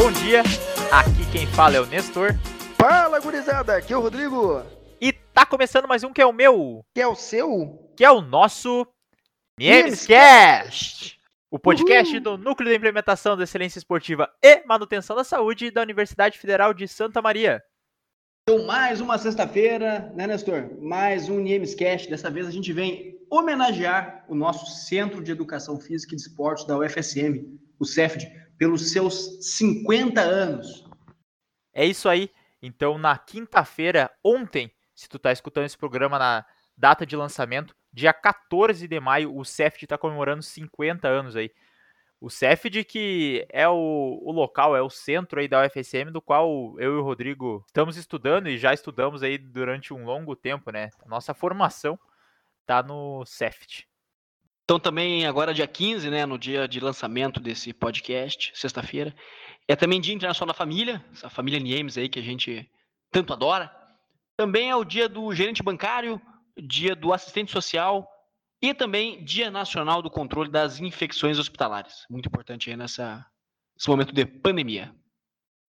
bom dia. Aqui quem fala é o Nestor. Fala, gurizada, aqui é o Rodrigo. E tá começando mais um que é o meu, Que é o seu? que é o nosso Niemescast, o podcast do Núcleo de Implementação da Excelência Esportiva e Manutenção da Saúde da Universidade Federal de Santa Maria. Então, mais uma sexta-feira, né, Nestor? Mais um Niemescast. Dessa vez a gente vem homenagear o nosso Centro de Educação Física e de Esportes da UFSM, o CEFD, pelos seus 50 anos. É isso aí. Então, na quinta-feira, ontem, se tu tá escutando esse programa na data de lançamento, dia 14 de maio, o CEFD está comemorando 50 anos aí. O CEFD que é o, o local, é o centro aí da UFSM, do qual eu e o Rodrigo estamos estudando e já estudamos aí durante um longo tempo, né? Nossa formação tá no CEFD. Então também agora dia 15, né, no dia de lançamento desse podcast, sexta-feira, é também Dia Internacional da Família, essa família Niemes aí que a gente tanto adora. Também é o dia do gerente bancário, dia do assistente social e também Dia Nacional do Controle das Infecções Hospitalares. Muito importante aí nessa, nesse momento de pandemia.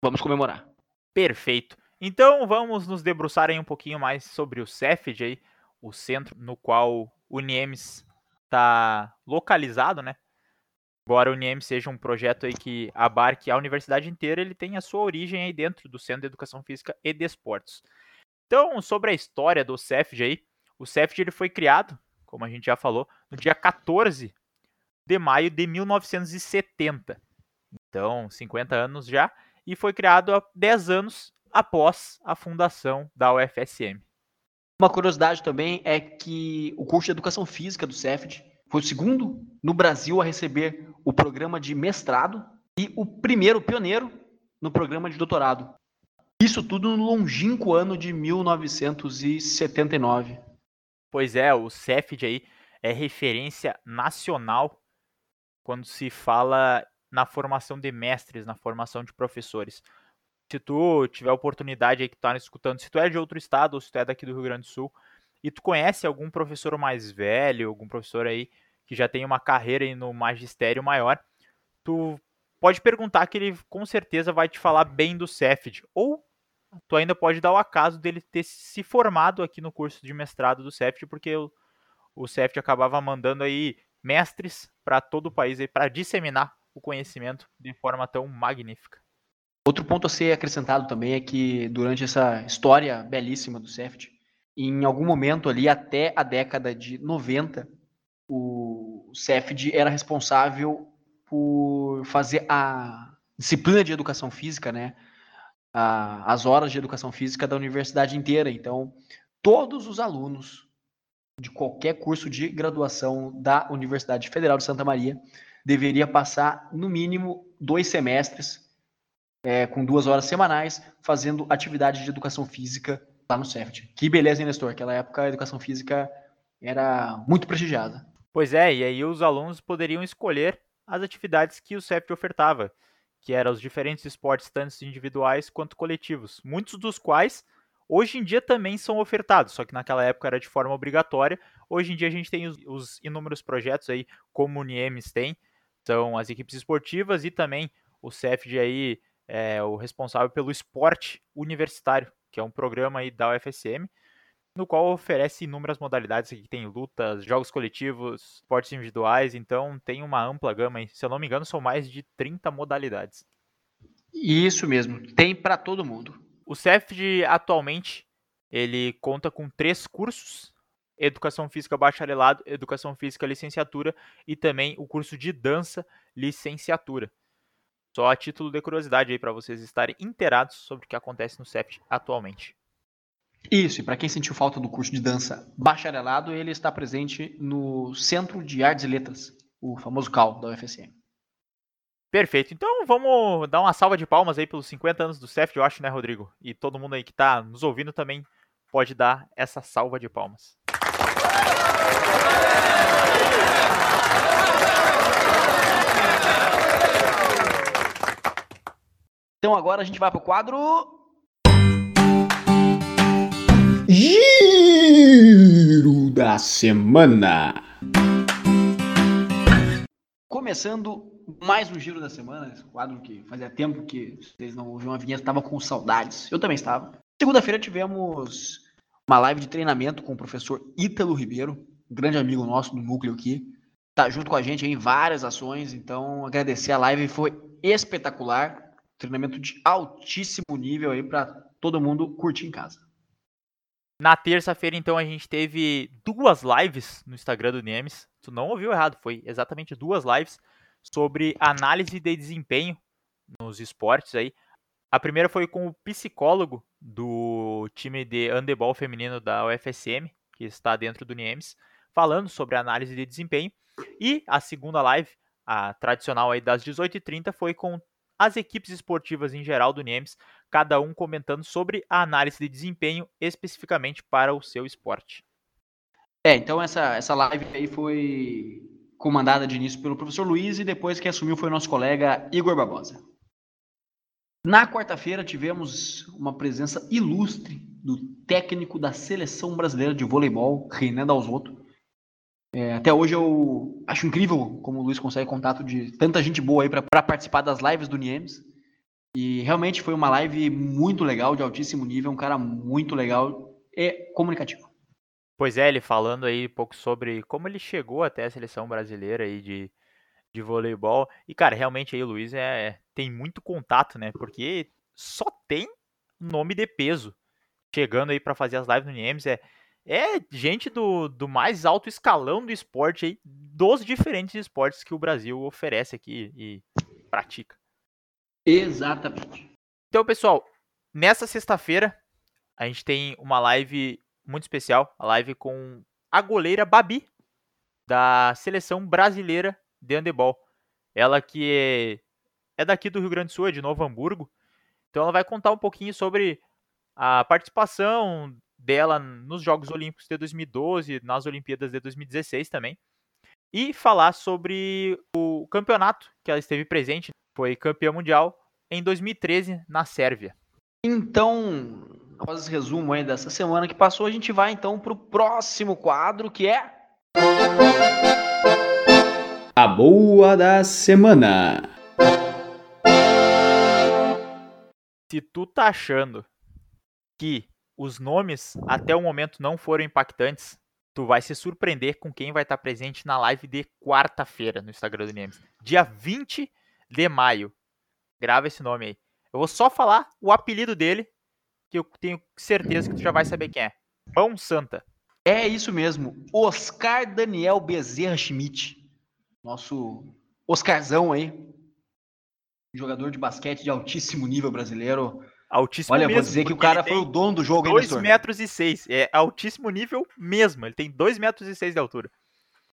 Vamos comemorar. Perfeito. Então vamos nos debruçar aí um pouquinho mais sobre o CEFD o centro no qual o NIEMS está localizado, né? Embora o NIEMS seja um projeto aí que abarque a universidade inteira, ele tem a sua origem aí dentro do Centro de Educação Física e Desportos. Então, sobre a história do CEFD aí, o CEFD ele foi criado, como a gente já falou, no dia 14 de maio de 1970. Então, 50 anos já, e foi criado há 10 anos após a fundação da UFSM. Uma curiosidade também é que o curso de Educação Física do CEFD foi o segundo no Brasil a receber o programa de mestrado e o primeiro pioneiro no programa de doutorado. Isso tudo no longínquo ano de 1979. Pois é, o CEFD aí é referência nacional quando se fala na formação de mestres, na formação de professores. Se tu tiver oportunidade aí que tá escutando, se tu é de outro estado ou se tu é daqui do Rio Grande do Sul e tu conhece algum professor mais velho, algum professor aí que já tem uma carreira aí no magistério maior, tu pode perguntar que ele com certeza vai te falar bem do CEFD. Ou tu ainda pode dar o acaso dele ter se formado aqui no curso de mestrado do CEFD, porque o, o CEFD acabava mandando aí mestres para todo o país aí para disseminar o conhecimento de forma tão magnífica. Outro ponto a ser acrescentado também é que durante essa história belíssima do CEFT, em algum momento ali até a década de 90, o CEFD era responsável por fazer a disciplina de educação física, né? A, as horas de educação física da universidade inteira. Então, todos os alunos de qualquer curso de graduação da Universidade Federal de Santa Maria deveria passar no mínimo dois semestres é, com duas horas semanais, fazendo atividade de educação física lá no CEFT. Que beleza, hein, Nestor? Aquela época a educação física era muito prestigiada. Pois é, e aí os alunos poderiam escolher as atividades que o CEFT ofertava, que eram os diferentes esportes, tanto individuais quanto coletivos, muitos dos quais hoje em dia também são ofertados, só que naquela época era de forma obrigatória. Hoje em dia a gente tem os, os inúmeros projetos aí, como o NIEMS tem, são as equipes esportivas e também o CEFD aí é o responsável pelo esporte universitário, que é um programa aí da UFSM, no qual oferece inúmeras modalidades, aqui tem lutas, jogos coletivos, esportes individuais, então tem uma ampla gama, se eu não me engano são mais de 30 modalidades. Isso mesmo, tem para todo mundo. O CEFD atualmente ele conta com três cursos: Educação Física Bacharelado, Educação Física Licenciatura e também o curso de Dança Licenciatura. Só a título de curiosidade aí para vocês estarem inteirados sobre o que acontece no CEFT atualmente. Isso, e para quem sentiu falta do curso de dança bacharelado, ele está presente no Centro de Artes e Letras, o famoso CAL da UFSM. Perfeito. Então vamos dar uma salva de palmas aí pelos 50 anos do CEFT, eu acho, né, Rodrigo? E todo mundo aí que está nos ouvindo também pode dar essa salva de palmas. Então agora a gente vai pro quadro. Giro da semana. Começando mais um giro da semana, esse quadro que fazia tempo que vocês não ouviam a vinheta, estava com saudades. Eu também estava. Segunda-feira tivemos uma live de treinamento com o professor Ítalo Ribeiro, um grande amigo nosso do núcleo aqui. Tá junto com a gente em várias ações, então agradecer a live, foi espetacular. Treinamento de altíssimo nível aí para todo mundo curtir em casa. Na terça-feira, então, a gente teve duas lives no Instagram do Nemes. Tu não ouviu errado, foi exatamente duas lives sobre análise de desempenho nos esportes aí. A primeira foi com o psicólogo do time de handebol feminino da UFSM, que está dentro do Niemes, falando sobre análise de desempenho. E a segunda live, a tradicional aí das 18h30, foi com as equipes esportivas em geral do Niemes, cada um comentando sobre a análise de desempenho especificamente para o seu esporte. É, então essa, essa live aí foi comandada de início pelo professor Luiz e depois que assumiu foi o nosso colega Igor Barbosa. Na quarta-feira tivemos uma presença ilustre do técnico da seleção brasileira de voleibol, Renan Dalzotto. É, até hoje eu acho incrível como o Luiz consegue contato de tanta gente boa aí para participar das lives do Niemes. E realmente foi uma live muito legal, de altíssimo nível, um cara muito legal e comunicativo. Pois é, ele falando aí um pouco sobre como ele chegou até a seleção brasileira aí de, de voleibol. E, cara, realmente aí o Luiz é, tem muito contato, né? Porque só tem nome de peso chegando aí para fazer as lives no Niemes. É, é gente do, do mais alto escalão do esporte aí, dos diferentes esportes que o Brasil oferece aqui e pratica. Exatamente. Então, pessoal, nessa sexta-feira a gente tem uma live muito especial, a live com a goleira Babi da seleção brasileira de handebol. Ela que é, é daqui do Rio Grande do Sul, é de Novo Hamburgo. Então ela vai contar um pouquinho sobre a participação dela nos Jogos Olímpicos de 2012, nas Olimpíadas de 2016 também. E falar sobre o campeonato que ela esteve presente, foi campeã mundial em 2013 na Sérvia. Então, após esse resumo aí dessa semana que passou, a gente vai então para o próximo quadro que é. A Boa da Semana. Se tu tá achando que os nomes até o momento não foram impactantes, tu vai se surpreender com quem vai estar presente na live de quarta-feira no Instagram do Nemes. Dia 20 de maio. Grava esse nome aí. Eu vou só falar o apelido dele, que eu tenho certeza que tu já vai saber quem é. Mão Santa. É isso mesmo. Oscar Daniel Bezerra Schmidt. Nosso Oscarzão aí. Jogador de basquete de altíssimo nível brasileiro. Altíssimo Olha, mesmo, vou dizer que o cara foi o dono do jogo, hein, 2 Nestor? metros e 6. É altíssimo nível mesmo. Ele tem 2 metros e 6 de altura.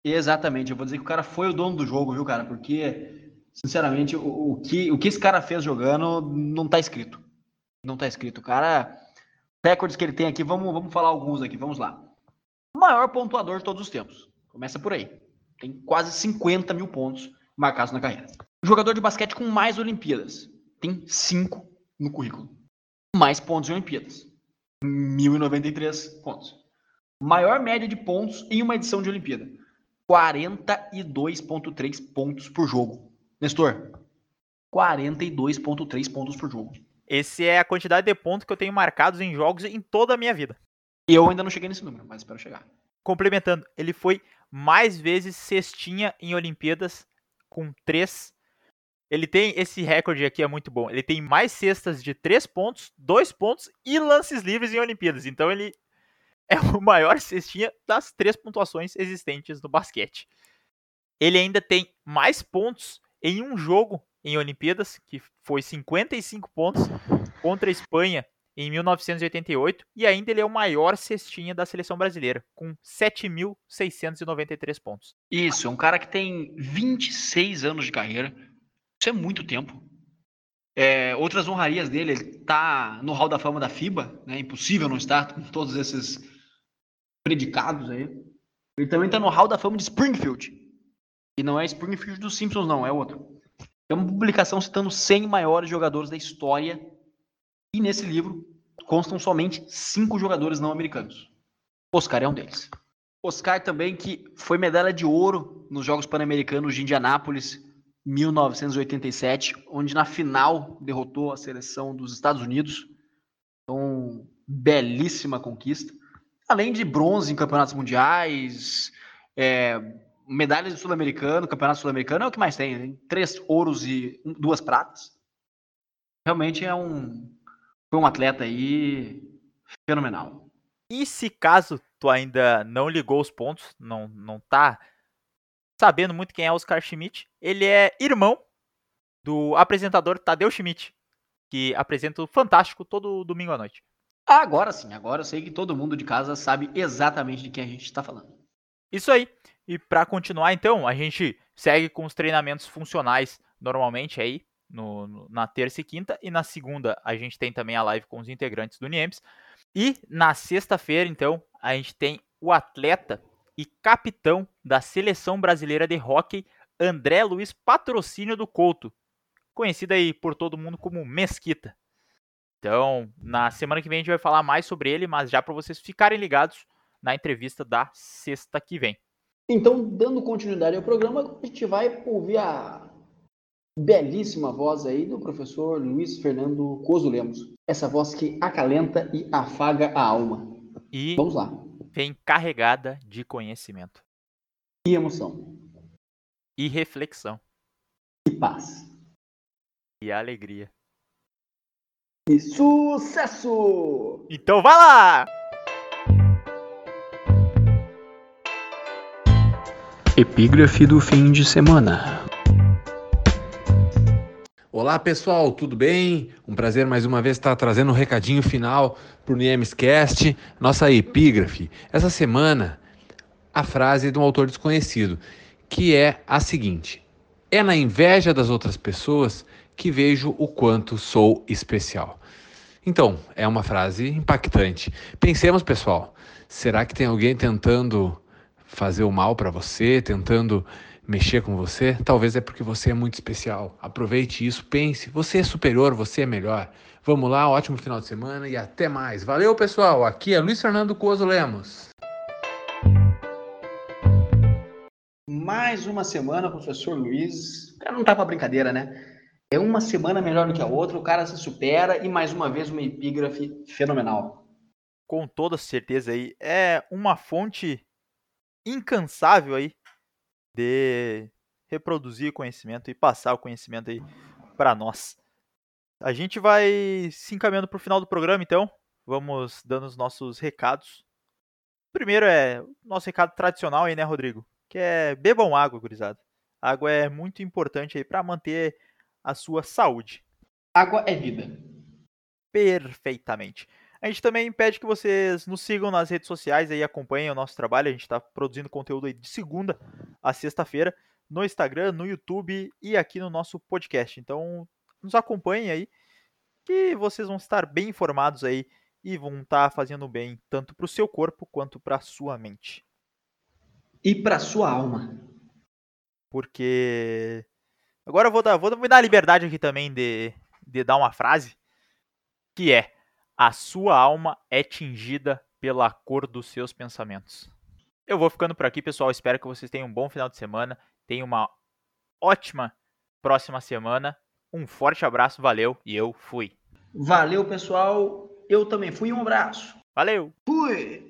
Exatamente, eu vou dizer que o cara foi o dono do jogo, viu, cara? Porque, sinceramente, o, o que, o que esse cara fez jogando não tá escrito. Não tá escrito. O cara, recordes que ele tem aqui, vamos, vamos falar alguns aqui, vamos lá. O maior pontuador de todos os tempos. Começa por aí. Tem quase 50 mil pontos marcados na carreira. Jogador de basquete com mais Olimpíadas. Tem 5 no currículo. Mais pontos em Olimpíadas. 1.093 pontos. Maior média de pontos em uma edição de Olimpíada. 42,3 pontos por jogo. Nestor, 42,3 pontos por jogo. Esse é a quantidade de pontos que eu tenho marcados em jogos em toda a minha vida. Eu ainda não cheguei nesse número, mas espero chegar. Complementando, ele foi mais vezes cestinha em Olimpíadas com 3. Ele tem esse recorde aqui é muito bom. Ele tem mais cestas de 3 pontos, 2 pontos e lances livres em Olimpíadas. Então ele é o maior cestinha das três pontuações existentes no basquete. Ele ainda tem mais pontos em um jogo em Olimpíadas, que foi 55 pontos contra a Espanha em 1988, e ainda ele é o maior cestinha da seleção brasileira, com 7.693 pontos. Isso, é um cara que tem 26 anos de carreira. Isso é muito tempo. É, outras honrarias dele, ele tá no Hall da Fama da FIBA, né? Impossível não estar com todos esses predicados aí. Ele também tá no Hall da Fama de Springfield. E não é Springfield dos Simpsons, não, é outro. É uma publicação citando 100 maiores jogadores da história. E nesse livro constam somente cinco jogadores não americanos. Oscar é um deles. Oscar também que foi medalha de ouro nos Jogos Pan-Americanos de Indianápolis 1987, onde na final derrotou a seleção dos Estados Unidos. Então, belíssima conquista. Além de bronze em campeonatos mundiais, é, medalhas do Sul-Americano, campeonato Sul-Americano é o que mais tem, tem, três ouros e duas pratas. Realmente é um foi um atleta aí fenomenal. E se caso tu ainda não ligou os pontos, não não tá sabendo muito quem é Oscar Schmidt, ele é irmão do apresentador Tadeu Schmidt, que apresenta o Fantástico todo domingo à noite. Agora sim, agora eu sei que todo mundo de casa sabe exatamente de quem a gente está falando. Isso aí. E para continuar, então, a gente segue com os treinamentos funcionais normalmente aí, no, no, na terça e quinta. E na segunda, a gente tem também a live com os integrantes do NIEMS. E na sexta-feira, então, a gente tem o atleta e capitão da seleção brasileira de hóquei, André Luiz Patrocínio do Couto, conhecido aí por todo mundo como Mesquita. Então, na semana que vem a gente vai falar mais sobre ele, mas já para vocês ficarem ligados na entrevista da sexta que vem. Então, dando continuidade ao programa, a gente vai ouvir a belíssima voz aí do professor Luiz Fernando Coso Lemos. Essa voz que acalenta e afaga a alma. E Vamos lá. Vem carregada de conhecimento. E emoção. E reflexão. E paz. E alegria. E sucesso! Então vai lá! Epígrafe do fim de semana. Olá pessoal, tudo bem? Um prazer mais uma vez estar trazendo um recadinho final para o Niemescast, nossa epígrafe. Essa semana, a frase de um autor desconhecido, que é a seguinte: É na inveja das outras pessoas que vejo o quanto sou especial. Então, é uma frase impactante. Pensemos, pessoal, será que tem alguém tentando fazer o mal para você, tentando mexer com você? Talvez é porque você é muito especial. Aproveite isso, pense, você é superior, você é melhor. Vamos lá, ótimo final de semana e até mais. Valeu, pessoal. Aqui é Luiz Fernando Coso Lemos. Mais uma semana, professor Luiz. O cara não tá pra brincadeira, né? É uma semana melhor do que a outra, o cara se supera e mais uma vez uma epígrafe fenomenal. Com toda certeza aí, é uma fonte incansável aí de reproduzir conhecimento e passar o conhecimento aí para nós. A gente vai se encaminhando para o final do programa, então. Vamos dando os nossos recados. Primeiro é o nosso recado tradicional aí, né, Rodrigo? Que é bebam água, gurizada. Água é muito importante aí para manter a sua saúde. Água é vida. Perfeitamente. A gente também pede que vocês nos sigam nas redes sociais e acompanhem o nosso trabalho. A gente está produzindo conteúdo aí de segunda a sexta-feira no Instagram, no YouTube e aqui no nosso podcast. Então, nos acompanhem aí, que vocês vão estar bem informados aí e vão estar fazendo bem tanto para o seu corpo quanto para a sua mente. E para sua alma. Porque agora eu vou dar, vou me dar a liberdade aqui também de, de dar uma frase que é a sua alma é tingida pela cor dos seus pensamentos. Eu vou ficando por aqui, pessoal. Espero que vocês tenham um bom final de semana. Tenham uma ótima próxima semana. Um forte abraço, valeu e eu fui. Valeu, pessoal. Eu também fui. Um abraço. Valeu! Fui!